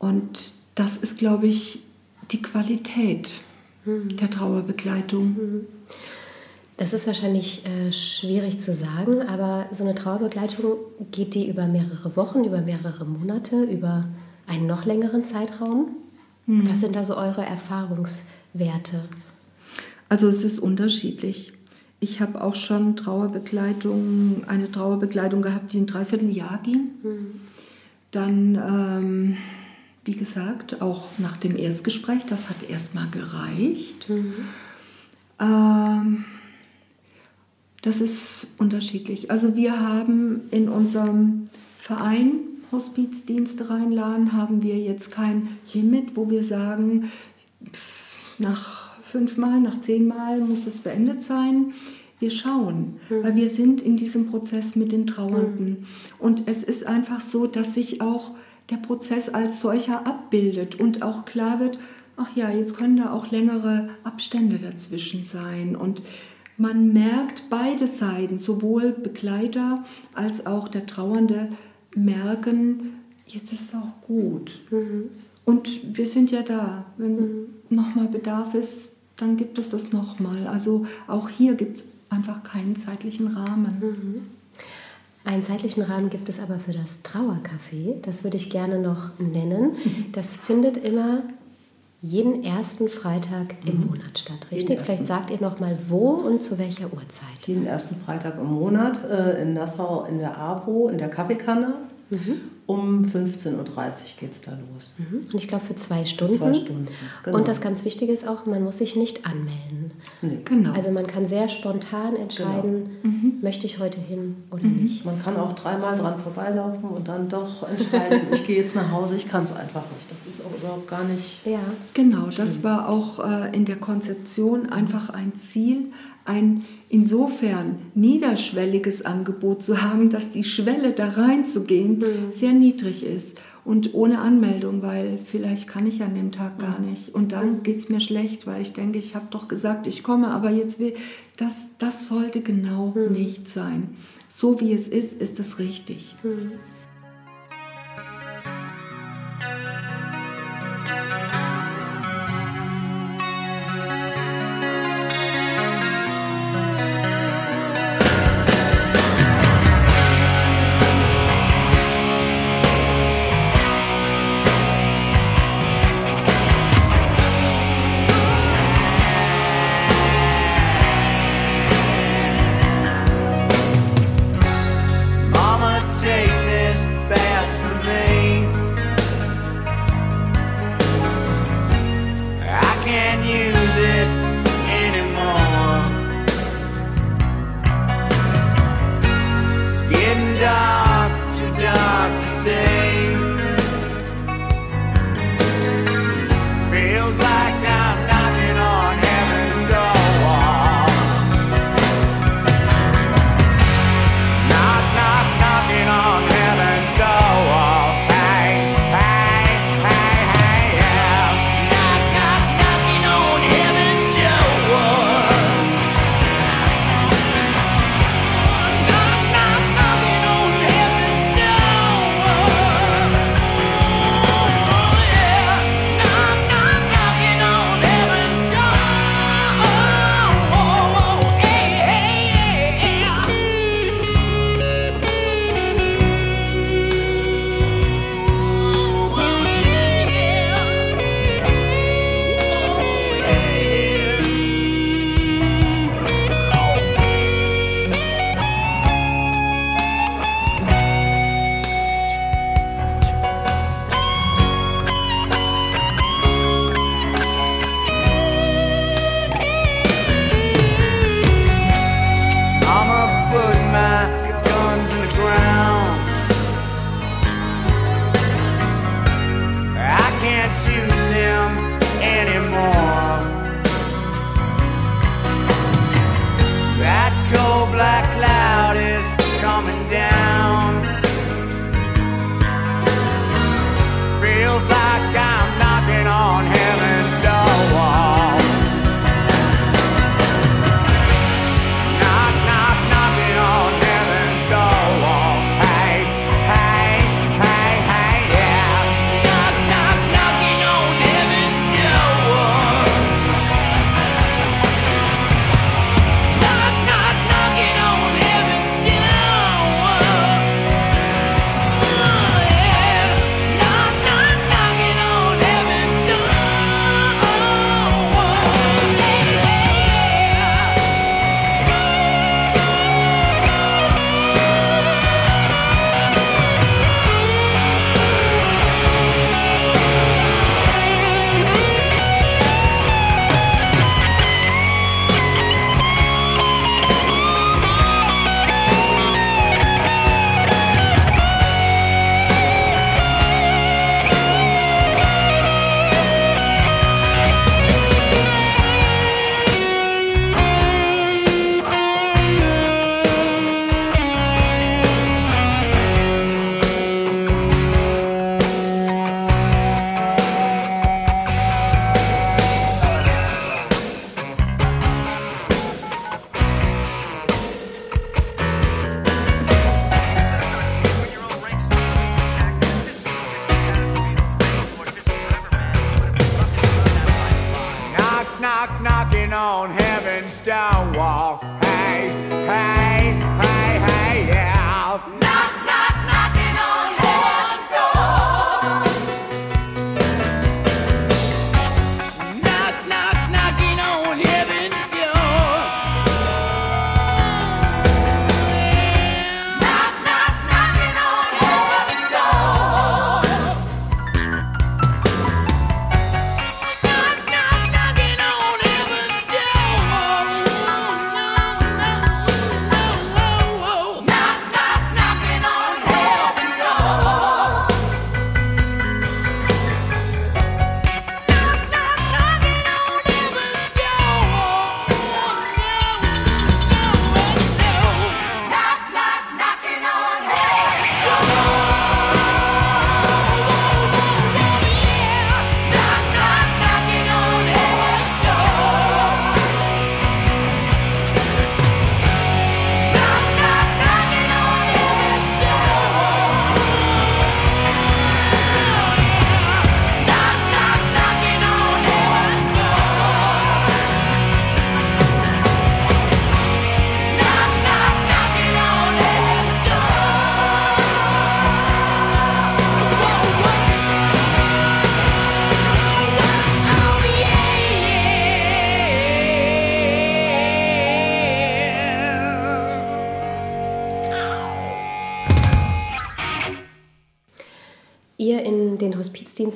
Und das ist, glaube ich, die Qualität mhm. der Trauerbegleitung. Mhm. Das ist wahrscheinlich äh, schwierig zu sagen, aber so eine Trauerbegleitung geht die über mehrere Wochen, über mehrere Monate, über einen noch längeren Zeitraum? Mhm. Was sind da so eure Erfahrungswerte? Also es ist unterschiedlich. Ich habe auch schon Trauerbegleitung, eine Trauerbegleitung gehabt, die ein Dreivierteljahr ging. Mhm. Dann ähm, wie gesagt, auch nach dem Erstgespräch, das hat erstmal gereicht. Ähm, das ist unterschiedlich. Also wir haben in unserem Verein Hospizdienste reinladen, haben wir jetzt kein Limit, wo wir sagen, pff, nach fünfmal, nach zehnmal muss es beendet sein. Wir schauen, weil wir sind in diesem Prozess mit den Trauernden. Und es ist einfach so, dass sich auch der Prozess als solcher abbildet und auch klar wird, ach ja, jetzt können da auch längere Abstände dazwischen sein. Und man merkt beide Seiten, sowohl Begleiter als auch der Trauernde, merken, jetzt ist es auch gut. Und wir sind ja da. Wenn nochmal Bedarf ist, dann gibt es das nochmal. Also auch hier gibt es einfach keinen zeitlichen Rahmen. Einen zeitlichen Rahmen gibt es aber für das Trauercafé. Das würde ich gerne noch nennen. Das findet immer jeden ersten Freitag im Monat statt, richtig? Vielleicht sagt ihr noch mal wo und zu welcher Uhrzeit. Jeden ersten Freitag im Monat äh, in Nassau in der AWO, in der Kaffeekanne. Um 15.30 Uhr geht es da los. Mhm. Und ich glaube für zwei Stunden. Zwei Stunden, genau. Und das ganz Wichtige ist auch, man muss sich nicht anmelden. Nee. Genau. Also man kann sehr spontan entscheiden, möchte ich heute hin oder nicht. Man kann auch dreimal dran vorbeilaufen und dann doch entscheiden, ich gehe jetzt nach Hause, ich kann es einfach nicht. Das ist auch überhaupt gar nicht. Ja, Genau, das war auch äh, in der Konzeption einfach ein Ziel, ein insofern niederschwelliges Angebot zu haben, dass die Schwelle da reinzugehen sehr niedrig ist und ohne Anmeldung, weil vielleicht kann ich an dem Tag gar nicht und dann geht es mir schlecht, weil ich denke, ich habe doch gesagt, ich komme, aber jetzt will das, das sollte genau nicht sein. So wie es ist, ist es richtig. Mama,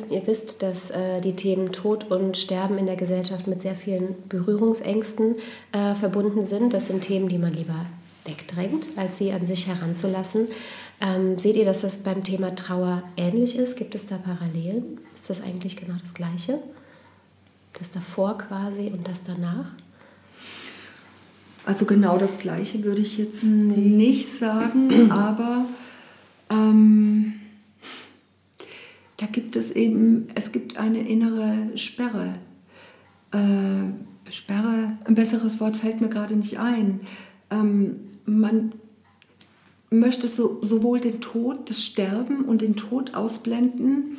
Hospizdiensten, ihr wisst, dass äh, die Themen Tod und Sterben in der Gesellschaft mit sehr vielen Berührungsängsten äh, verbunden sind. Das sind Themen, die man lieber wegdrängt, als sie an sich heranzulassen. Ähm, seht ihr, dass das beim Thema Trauer ähnlich ist? Gibt es da Parallelen? Ist das eigentlich genau das Gleiche? Das davor quasi und das danach? Also genau das Gleiche würde ich jetzt nicht sagen, aber ähm, da gibt es eben, es gibt eine innere Sperre. Äh, Sperre, ein besseres Wort fällt mir gerade nicht ein. Ähm, man möchte so, sowohl den Tod, das Sterben und den Tod ausblenden,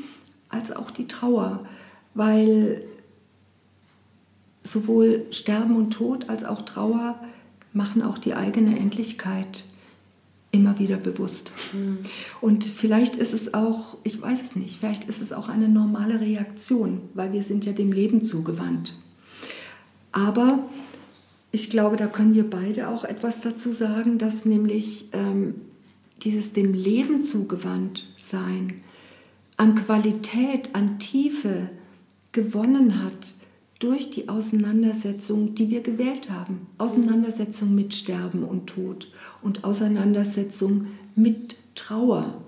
als auch die Trauer, weil sowohl Sterben und Tod als auch Trauer machen auch die eigene Endlichkeit immer wieder bewusst. Und vielleicht ist es auch, ich weiß es nicht, vielleicht ist es auch eine normale Reaktion, weil wir sind ja dem Leben zugewandt. Aber ich glaube, da können wir beide auch etwas dazu sagen, dass nämlich ähm, dieses dem Leben zugewandt sein an Qualität, an Tiefe gewonnen hat durch die Auseinandersetzung, die wir gewählt haben. Auseinandersetzung mit Sterben und Tod und Auseinandersetzung mit Trauer.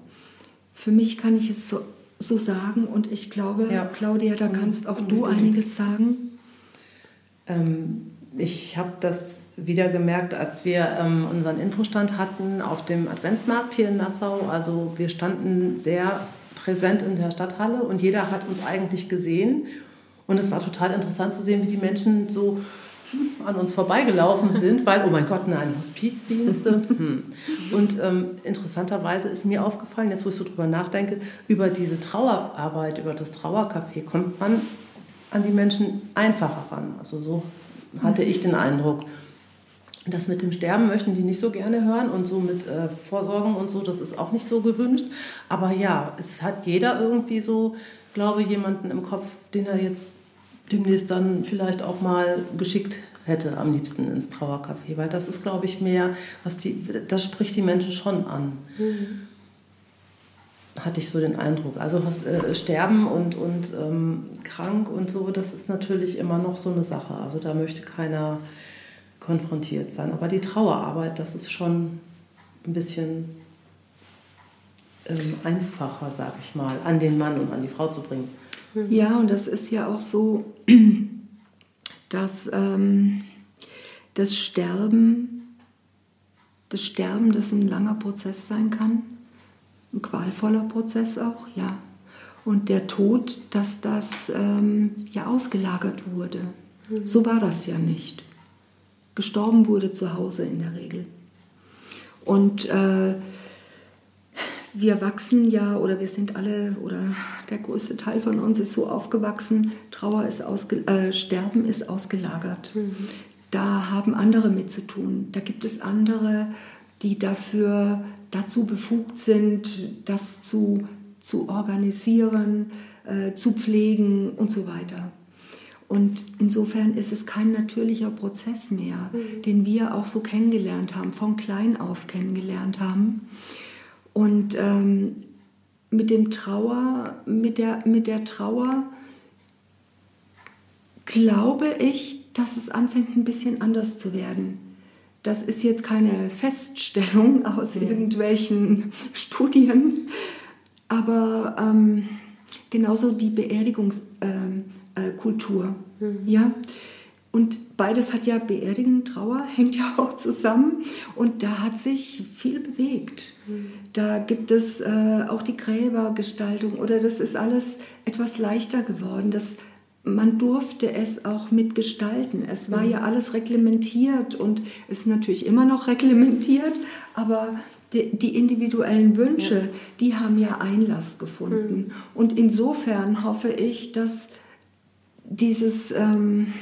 Für mich kann ich es so, so sagen und ich glaube, Ja. Claudia, da kannst auch du einiges sagen. Ähm, ich habe das wieder gemerkt, als wir ähm, unseren Infostand hatten auf dem Adventsmarkt hier in Nassau. Also wir standen sehr präsent in der Stadthalle und jeder hat uns eigentlich gesehen. Und es war total interessant zu sehen, wie die Menschen so an uns vorbeigelaufen sind, weil, oh mein Gott, nein, Hospizdienste. Hm. Und ähm, interessanterweise ist mir aufgefallen, jetzt wo ich so drüber nachdenke, über diese Trauerarbeit, über das Trauercafé kommt man an die Menschen einfacher ran. Also so hatte ich den Eindruck. Das mit dem Sterben möchten die nicht so gerne hören und so mit äh, Vorsorgen und so, das ist auch nicht so gewünscht. Aber ja, es hat jeder irgendwie so, glaube ich, jemanden im Kopf, den er jetzt demnächst dann vielleicht auch mal geschickt hätte, am liebsten ins Trauercafé. Weil das ist, glaube ich, mehr, was die, das spricht die Menschen schon an. Hatte ich so den Eindruck. Also äh, Sterben und, und ähm, krank und so, das ist natürlich immer noch so eine Sache. Also da möchte keiner konfrontiert sein. Aber die Trauerarbeit, das ist schon ein bisschen ähm, einfacher, sag ich mal, an den Mann und an die Frau zu bringen. Ja, und das ist ja auch so, dass ähm, das Sterben, das Sterben, das ein langer Prozess sein kann, ein qualvoller Prozess auch, ja. Und der Tod, dass das ähm, ja ausgelagert wurde. So war das ja nicht. Gestorben wurde zu Hause in der Regel. Und äh, wir wachsen ja oder wir sind alle oder der größte Teil von uns ist so aufgewachsen, Trauer ist ausge, äh, Sterben ist ausgelagert. da haben andere mit zu tun. Da gibt es andere, die dafür dazu befugt sind, das zu, zu organisieren, äh, zu pflegen und so weiter. Und insofern ist es kein natürlicher Prozess mehr, mhm. den wir auch so kennengelernt haben, von klein auf kennengelernt haben. Und ähm, mit dem Trauer, mit der, mit der Trauer glaube ich, dass es anfängt ein bisschen anders zu werden. Das ist jetzt keine Feststellung aus mhm. irgendwelchen Studien, aber ähm, genauso die Beerdigungskultur. Äh, äh, mhm. ja? Und beides hat ja Beerdigung, Trauer, hängt ja auch zusammen. Und da hat sich viel bewegt. Mhm. Da gibt es äh, auch die Gräbergestaltung oder das ist alles etwas leichter geworden. Das man durfte es auch mitgestalten. Es war ja alles reglementiert und ist natürlich immer noch reglementiert, aber die, die individuellen Wünsche, ja. die haben ja Einlass gefunden. Mhm. Und insofern hoffe ich, dass dieses ähm,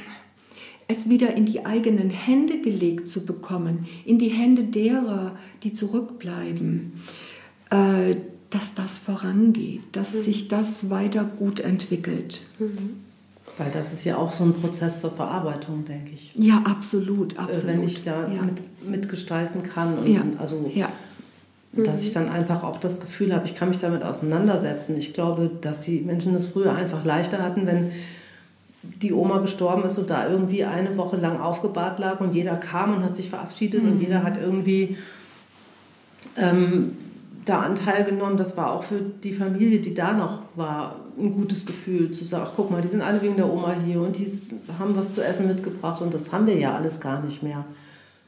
es wieder in die eigenen Hände gelegt zu bekommen, in die Hände derer, die zurückbleiben, äh, dass das vorangeht, dass mhm. sich das weiter gut entwickelt. Mhm. Weil das ist ja auch so ein Prozess zur Verarbeitung, denke ich. Ja, absolut, äh, absolut. Wenn ich da ja. mit, mitgestalten kann und ja. also ja. dass mhm. ich dann einfach auch das Gefühl habe, ich kann mich damit auseinandersetzen. Ich glaube, dass die Menschen das früher einfach leichter hatten, wenn die Oma gestorben ist und da irgendwie eine Woche lang aufgebahrt lag und jeder kam und hat sich verabschiedet mhm. und jeder hat irgendwie ähm, da Anteil genommen. Das war auch für die Familie, die da noch war, ein gutes Gefühl zu sagen, ach, guck mal, die sind alle wegen der Oma hier und die haben was zu essen mitgebracht und das haben wir ja alles gar nicht mehr.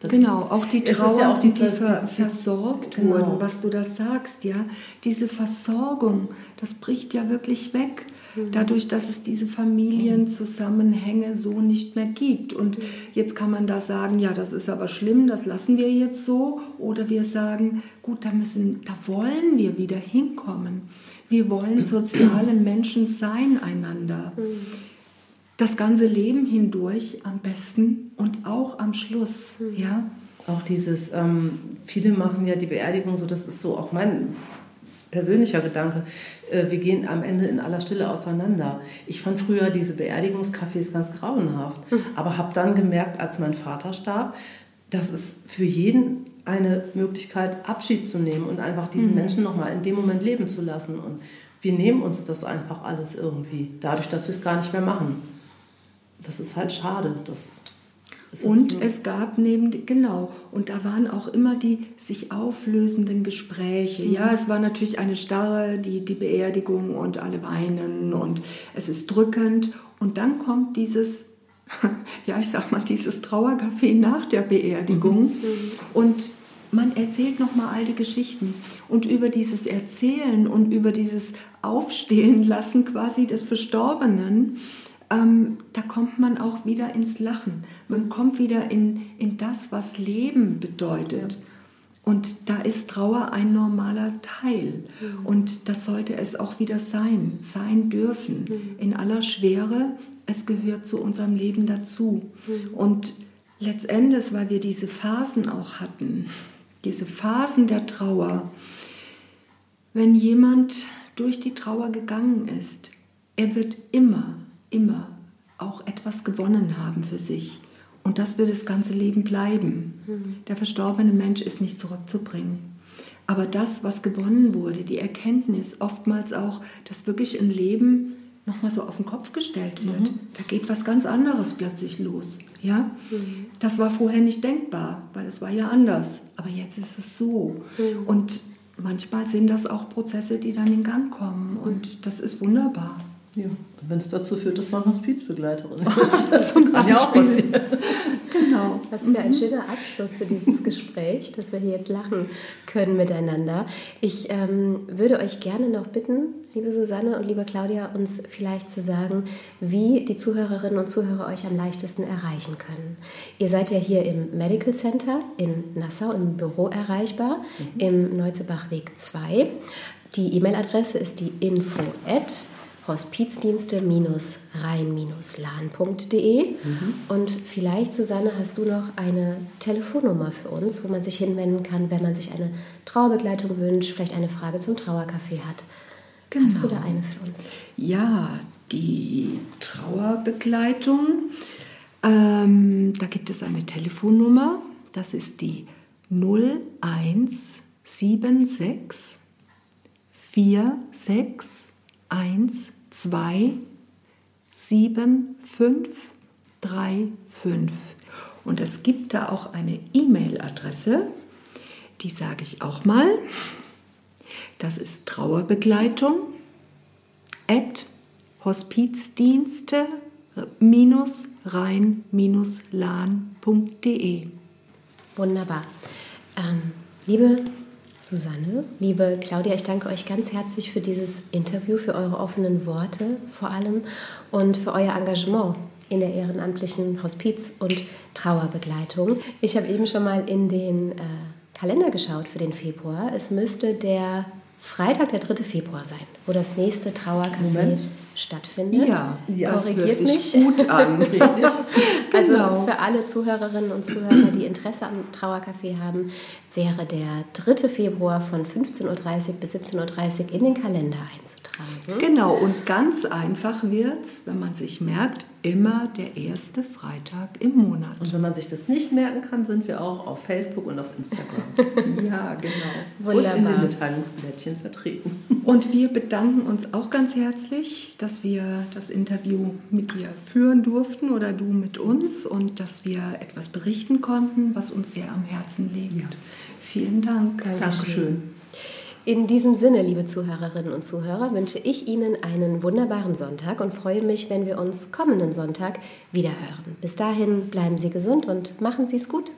Das genau, auch die Trauer, ja auch die, die, ver, versorgt genau. wurden, was du da sagst, ja, diese Versorgung, das bricht ja wirklich weg. Dadurch, dass es diese Familienzusammenhänge so nicht mehr gibt. Und jetzt kann man da sagen, ja, das ist aber schlimm, das lassen wir jetzt so. Oder wir sagen, gut, da müssen, da wollen wir wieder hinkommen. Wir wollen soziale Menschen sein einander. Das ganze Leben hindurch am besten und auch am Schluss, ja. Auch dieses, ähm, viele machen ja die Beerdigung so, das ist so auch mein persönlicher Gedanke, äh, wir gehen am Ende in aller Stille auseinander. Ich fand früher diese Beerdigungscafés ganz grauenhaft, mhm. aber habe dann gemerkt, als mein Vater starb, dass es für jeden eine Möglichkeit, Abschied zu nehmen und einfach diesen mhm. Menschen nochmal in dem Moment leben zu lassen. Und wir nehmen uns das einfach alles irgendwie, dadurch, dass wir es gar nicht mehr machen. Das ist halt schade. Das und es gab neben, genau, und da waren auch immer die sich auflösenden Gespräche. Mhm. Ja, es war natürlich eine Starre, die, die Beerdigung und alle weinen und es ist drückend. Und dann kommt dieses, ja, ich sag mal, dieses Trauercafé nach der Beerdigung. Mhm. Und man erzählt nochmal alte Geschichten. Und über dieses Erzählen und über dieses Aufstehen lassen quasi des Verstorbenen, ähm, da kommt man auch wieder ins Lachen. Man kommt wieder in, in das, was Leben bedeutet. Und da ist Trauer ein normaler Teil. Mhm. Und das sollte es auch wieder sein, sein dürfen. Mhm. In aller Schwere, es gehört zu unserem Leben dazu. Mhm. Und letztendlich, weil wir diese Phasen auch hatten, diese Phasen der Trauer, wenn jemand durch die Trauer gegangen ist, er wird immer immer auch etwas gewonnen haben für sich. Und das wird das ganze Leben bleiben. Mhm. Der verstorbene Mensch ist nicht zurückzubringen. Aber das, was gewonnen wurde, die Erkenntnis, oftmals auch, dass wirklich ein Leben nochmal so auf den Kopf gestellt wird. Mhm. Da geht was ganz anderes plötzlich los. Ja? Mhm. Das war vorher nicht denkbar, weil es war ja anders. Aber jetzt ist es so. Mhm. Und manchmal sind das auch Prozesse, die dann in Gang kommen. Und das ist wunderbar. Ja, wenn es dazu führt, dass man Hospizbegleiterin wird. Zum Kann ja auch passieren. Genau. Was für ein schöner Abschluss für dieses Gespräch, dass wir hier jetzt lachen können miteinander. Ich ähm, würde euch gerne noch bitten, liebe Susanne und liebe Claudia, uns vielleicht zu sagen, wie die Zuhörerinnen und Zuhörer euch am leichtesten erreichen können. Ihr seid ja hier im Medical Center in Nassau im Büro erreichbar, mhm. im Neuzebachweg 2. Die E-Mail-Adresse ist die info@ hospizdienste-rhein-lahn.de. Und vielleicht, Susanne, hast du noch eine Telefonnummer für uns, wo man sich hinwenden kann, wenn man sich eine Trauerbegleitung wünscht, vielleicht eine Frage zum Trauercafé hat. Hast du da eine für uns? Ja, die Trauerbegleitung. Ähm, da gibt es eine Telefonnummer. Das ist die 0176 4612 7535. Und es gibt da auch eine E-Mail-Adresse, die sage ich auch mal. Das ist Trauerbegleitung at hospizdienste-rhein-lahn.de. Wunderbar. Ähm, liebe Susanne, liebe Claudia, ich danke euch ganz herzlich für dieses Interview, für eure offenen Worte vor allem und für euer Engagement in der ehrenamtlichen Hospiz- und Trauerbegleitung. Ich habe eben schon mal in den äh, Kalender geschaut für den Februar. Es müsste der Freitag, der 3. Februar sein, wo das nächste Trauercafé Moment. stattfindet. Ja, ja, Korrigiert mich. gut an, richtig. Also Genau. für alle Zuhörerinnen und Zuhörer, die Interesse am Trauercafé haben, wäre der 3. Februar von 15.30 Uhr bis 17.30 Uhr in den Kalender einzutragen. Genau, und ganz einfach wird es, wenn man sich merkt, immer der erste Freitag im Monat. Und wenn man sich das nicht merken kann, sind wir auch auf Facebook und auf Instagram. Ja, genau. Und in den Wunderbar. Mitteilungsblättchen vertreten. Und wir bedanken uns auch ganz herzlich, dass wir das Interview mit dir führen durften oder du mit uns und dass wir etwas berichten konnten, was uns sehr am Herzen liegt. Vielen Dank. Dankeschön. In diesem Sinne, liebe Zuhörerinnen und Zuhörer, wünsche ich Ihnen einen wunderbaren Sonntag und freue mich, wenn wir uns kommenden Sonntag wieder hören. Bis dahin bleiben Sie gesund und machen Sie es gut.